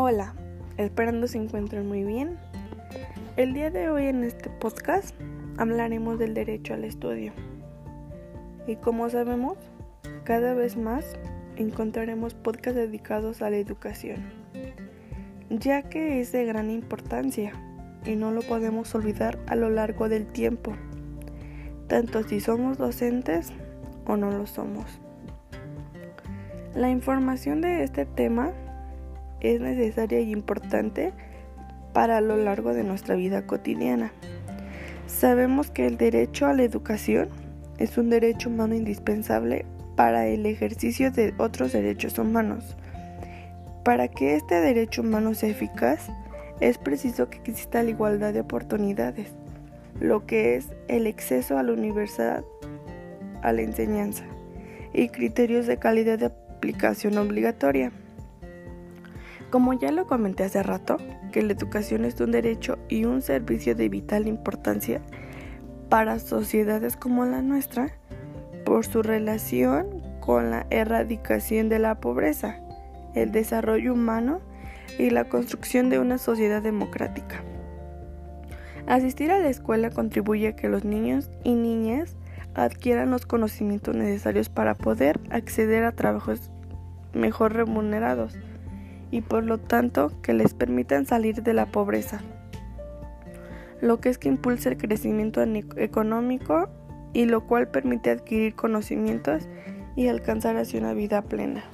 Hola, esperando se encuentren muy bien. El día de hoy en este podcast hablaremos del derecho al estudio. Y como sabemos, cada vez más encontraremos podcasts dedicados a la educación, ya que es de gran importancia y no lo podemos olvidar a lo largo del tiempo, tanto si somos docentes o no lo somos. La información de este tema es necesaria y importante para lo largo de nuestra vida cotidiana. Sabemos que el derecho a la educación es un derecho humano indispensable para el ejercicio de otros derechos humanos. Para que este derecho humano sea eficaz, es preciso que exista la igualdad de oportunidades, lo que es el acceso a la universidad, a la enseñanza y criterios de calidad de aplicación obligatoria. Como ya lo comenté hace rato, que la educación es un derecho y un servicio de vital importancia para sociedades como la nuestra por su relación con la erradicación de la pobreza, el desarrollo humano y la construcción de una sociedad democrática. Asistir a la escuela contribuye a que los niños y niñas adquieran los conocimientos necesarios para poder acceder a trabajos mejor remunerados y por lo tanto que les permitan salir de la pobreza, lo que es que impulsa el crecimiento económico y lo cual permite adquirir conocimientos y alcanzar así una vida plena.